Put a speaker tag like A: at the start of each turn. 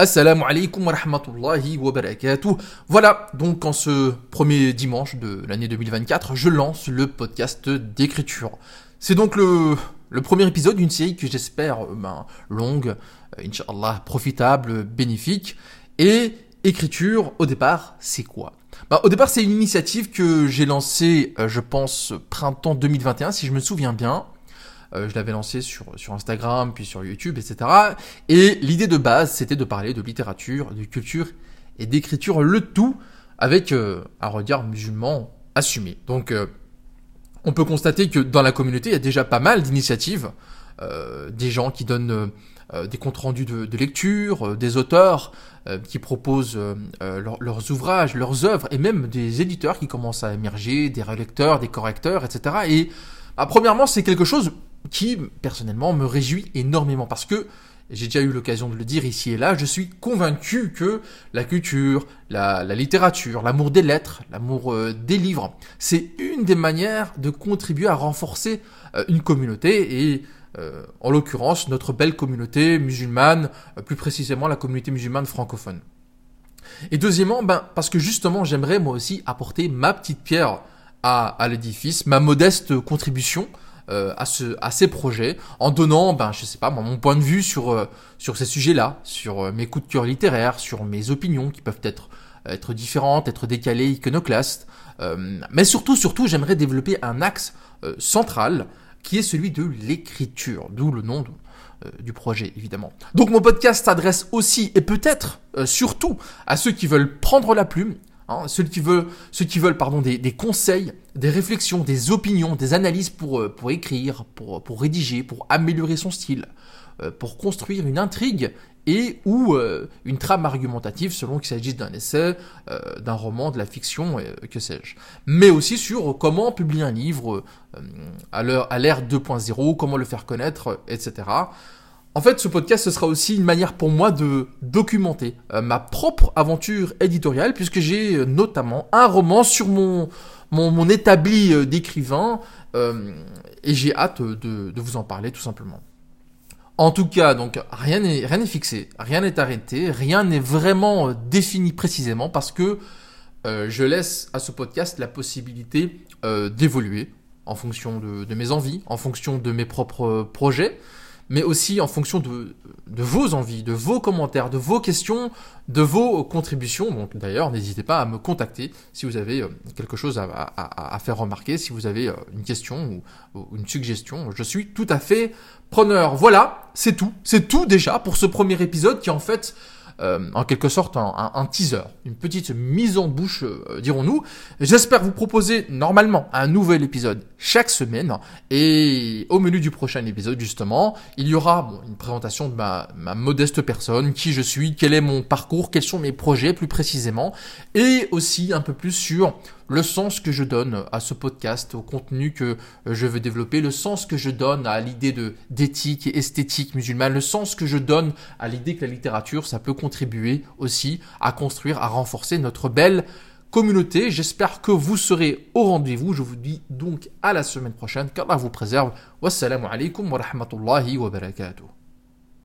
A: Assalamu alaikum wa rahmatullahi wa barakatuh. Voilà, donc en ce premier dimanche de l'année 2024, je lance le podcast d'écriture. C'est donc le, premier épisode d'une série que j'espère euh, ben, longue, euh, inshallah, profitable, bénéfique. Et écriture, au départ, c'est quoi? Ben, Au départ, c'est une initiative que j'ai lancée, euh, je pense, printemps 2021, si je me souviens bien. Euh, je l'avais lancé sur, sur Instagram, puis sur YouTube, etc. Et l'idée de base, c'était de parler de littérature, de culture et d'écriture, le tout avec euh, un regard musulman assumé. Donc, euh, on peut constater que dans la communauté, il y a déjà pas mal d'initiatives, des gens qui donnent des comptes rendus de, de lecture, des auteurs qui proposent leurs ouvrages, leurs œuvres, et même des éditeurs qui commencent à émerger, des relecteurs, des correcteurs, etc. Et bah, premièrement, c'est quelque chose qui, personnellement, me réjouit énormément parce que, j'ai déjà eu l'occasion de le dire ici et là, je suis convaincu que la culture, la, littérature, l'amour des lettres, l'amour euh, des livres, c'est une des manières de contribuer à renforcer euh, une communauté et euh, en l'occurrence notre belle communauté musulmane, plus précisément la communauté musulmane francophone. Et deuxièmement, ben, parce que justement j'aimerais moi aussi apporter ma petite pierre à, à l'édifice, ma modeste contribution euh, à, ce, à ces projets en donnant, ben, je sais pas, mon point de vue sur, euh, sur ces sujets-là, sur euh, mes coups de cœur littéraires, sur mes opinions qui peuvent être, être différentes, être décalées, iconoclastes. mais surtout, surtout, j'aimerais développer un axe central qui est celui de l'écriture, d'où le nom du projet évidemment. Donc mon podcast s'adresse aussi et peut-être surtout à ceux qui veulent prendre la plume Hein, ceux qui veulent, des, conseils, des réflexions, des opinions, des analyses pour, euh, écrire, pour, pour rédiger, pour améliorer son style, euh, pour construire une intrigue et ou euh, une trame argumentative selon qu'il s'agisse d'un essai, d'un roman, de la fiction, que sais-je. Mais aussi sur comment publier un livre à l'ère 2.0, comment le faire connaître, etc. En fait, ce podcast, ce sera aussi une manière pour moi de documenter euh, ma propre aventure éditoriale, puisque j'ai euh, notamment un roman sur mon, mon, établi euh, d'écrivain, et j'ai hâte de, vous en parler tout simplement. En tout cas, donc rien n'est rien n'est fixé, rien n'est arrêté, rien n'est vraiment défini précisément, parce que je laisse à ce podcast la possibilité d'évoluer en fonction de mes envies, en fonction de mes propres projets mais aussi en fonction de, vos envies, de vos commentaires, de vos questions, de vos contributions. Donc d'ailleurs, n'hésitez pas à me contacter si vous avez euh, quelque chose à, faire remarquer, si vous avez euh, une question ou, une suggestion. Je suis tout à fait preneur. Voilà, c'est tout. C'est tout déjà pour ce premier épisode qui en fait euh, en quelque sorte un, teaser, une petite mise en bouche, euh, dirons-nous. J'espère vous proposer normalement un nouvel épisode chaque semaine. Et au menu du prochain épisode, justement, il y aura une présentation de ma, ma modeste personne, qui je suis, quel est mon parcours, quels sont mes projets plus précisément, et aussi un peu plus sur le sens que je donne à ce podcast, au contenu que euh, je veux développer, le sens que je donne à l'idée d'éthique et esthétique musulmane, le sens que je donne à l'idée que la littérature, ça peut contribuer aussi à construire, à renforcer notre belle communauté. J'espère que vous serez au rendez-vous. Je vous dis donc à la semaine prochaine. Qu'Allah vous préserve. Wassalamu alaikum wa rahmatullahi wa barakatuh.